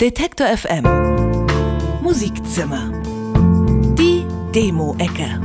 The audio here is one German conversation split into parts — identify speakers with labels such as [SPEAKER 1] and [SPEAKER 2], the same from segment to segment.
[SPEAKER 1] Detektor FM Musikzimmer. Die Demo-Ecke.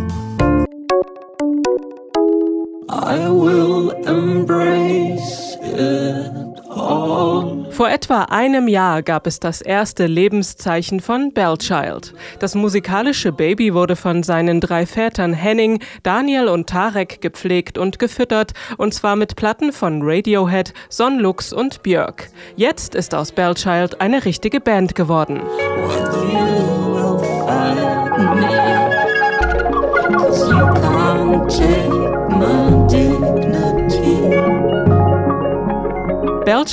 [SPEAKER 2] I will embrace it all.
[SPEAKER 3] Vor etwa einem Jahr gab es das erste Lebenszeichen von Bellchild. Das musikalische Baby wurde von seinen drei Vätern Henning, Daniel und Tarek gepflegt und gefüttert, und zwar mit Platten von Radiohead, Sonlux und Björk. Jetzt ist aus Bellchild eine richtige Band geworden.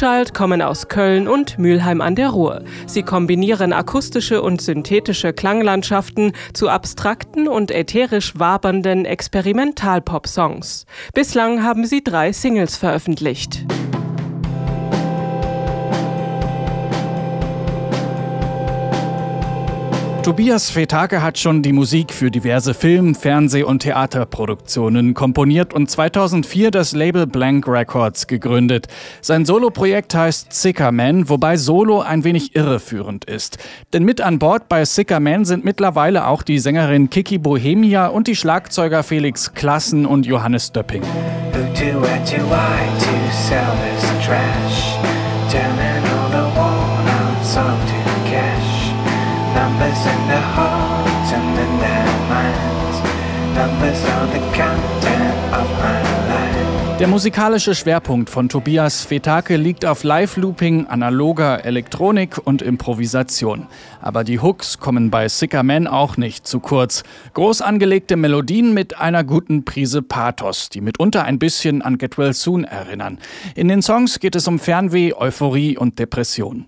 [SPEAKER 3] Bellchild kommen aus Köln und Mülheim an der Ruhr. Sie kombinieren akustische und synthetische Klanglandschaften zu abstrakten und ätherisch wabernden Experimentalpop-Songs. Bislang haben sie drei Singles veröffentlicht.
[SPEAKER 4] Tobias Fetake hat schon die Musik für diverse Film-, Fernseh- und Theaterproduktionen komponiert und 2004 das Label Blank Records gegründet. Sein Soloprojekt heißt Sicker Man, wobei Solo ein wenig irreführend ist. Denn mit an Bord bei Sicker Man sind mittlerweile auch die Sängerin Kiki Bohemia und die Schlagzeuger Felix Klassen und Johannes Döpping.
[SPEAKER 5] Who do I do I to sell this trash? Turning
[SPEAKER 4] Der musikalische Schwerpunkt von Tobias Fetake liegt auf Live-Looping, analoger Elektronik und Improvisation. Aber die Hooks kommen bei Sicker Man auch nicht zu kurz. Groß angelegte Melodien mit einer guten Prise Pathos, die mitunter ein bisschen an Get Well Soon erinnern. In den Songs geht es um Fernweh, Euphorie und Depression.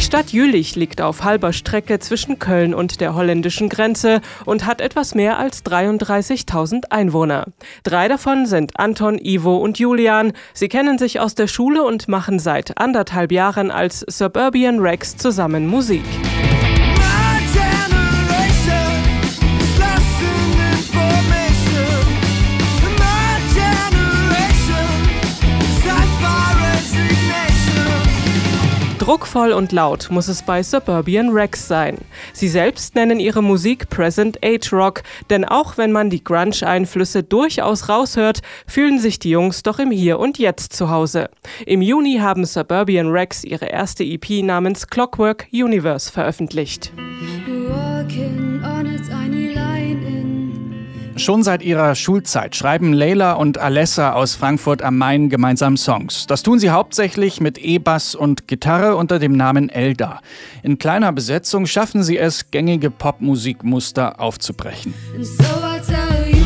[SPEAKER 3] Die Stadt Jülich liegt auf halber Strecke zwischen Köln und der holländischen Grenze und hat etwas mehr als 33.000 Einwohner. Drei davon sind Anton, Ivo und Julian. Sie kennen sich aus der Schule und machen seit anderthalb Jahren als Suburban Rex zusammen Musik. Druckvoll und laut muss es bei Suburban Rex sein. Sie selbst nennen ihre Musik Present Age Rock, denn auch wenn man die Grunge-Einflüsse durchaus raushört, fühlen sich die Jungs doch im Hier und Jetzt zu Hause. Im Juni haben Suburban Rex ihre erste EP namens Clockwork Universe veröffentlicht.
[SPEAKER 6] Walking on in
[SPEAKER 4] Schon seit ihrer Schulzeit schreiben Leila und Alessa aus Frankfurt am Main gemeinsam Songs. Das tun sie hauptsächlich mit E-Bass und Gitarre unter dem Namen Elda. In kleiner Besetzung schaffen sie es, gängige Popmusikmuster aufzubrechen.
[SPEAKER 6] and so I tell you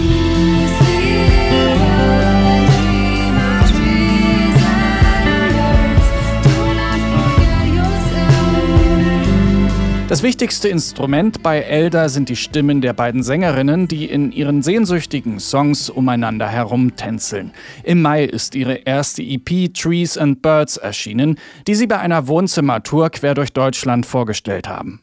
[SPEAKER 4] Das wichtigste Instrument bei Elda sind die Stimmen der beiden Sängerinnen, die in ihren sehnsüchtigen Songs umeinander herumtänzeln. Im Mai ist ihre erste EP Trees and Birds erschienen, die sie bei einer Wohnzimmertour quer durch Deutschland vorgestellt haben.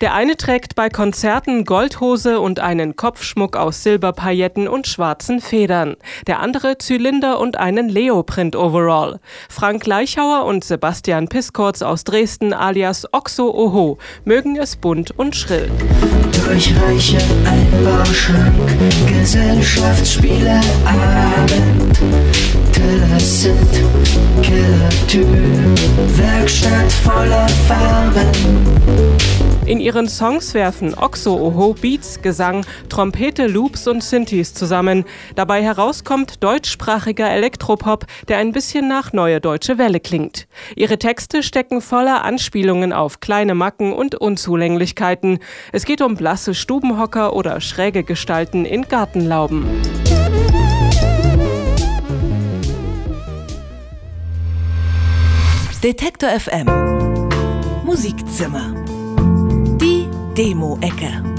[SPEAKER 3] Der eine trägt bei Konzerten Goldhose und einen Kopfschmuck aus Silberpailletten und schwarzen Federn. Der andere Zylinder und einen Leoprint-Overall. Frank Leichauer und Sebastian Piskortz aus Dresden alias Oxo Oho mögen es bunt und schrill.
[SPEAKER 7] Durchreiche Einbauschrank, Gesellschaftsspiele, Abend, Teller sind Werkstatt voller Farben.
[SPEAKER 3] In ihren Songs werfen Oxo Oho Beats, Gesang, Trompete, Loops und Synthes zusammen. Dabei herauskommt deutschsprachiger Elektropop, der ein bisschen nach Neue Deutsche Welle klingt. Ihre Texte stecken voller Anspielungen auf kleine Macken und Unzulänglichkeiten. Es geht um blasse Stubenhocker oder schräge Gestalten in Gartenlauben.
[SPEAKER 1] Detektor FM Musikzimmer. Demo-Ecke.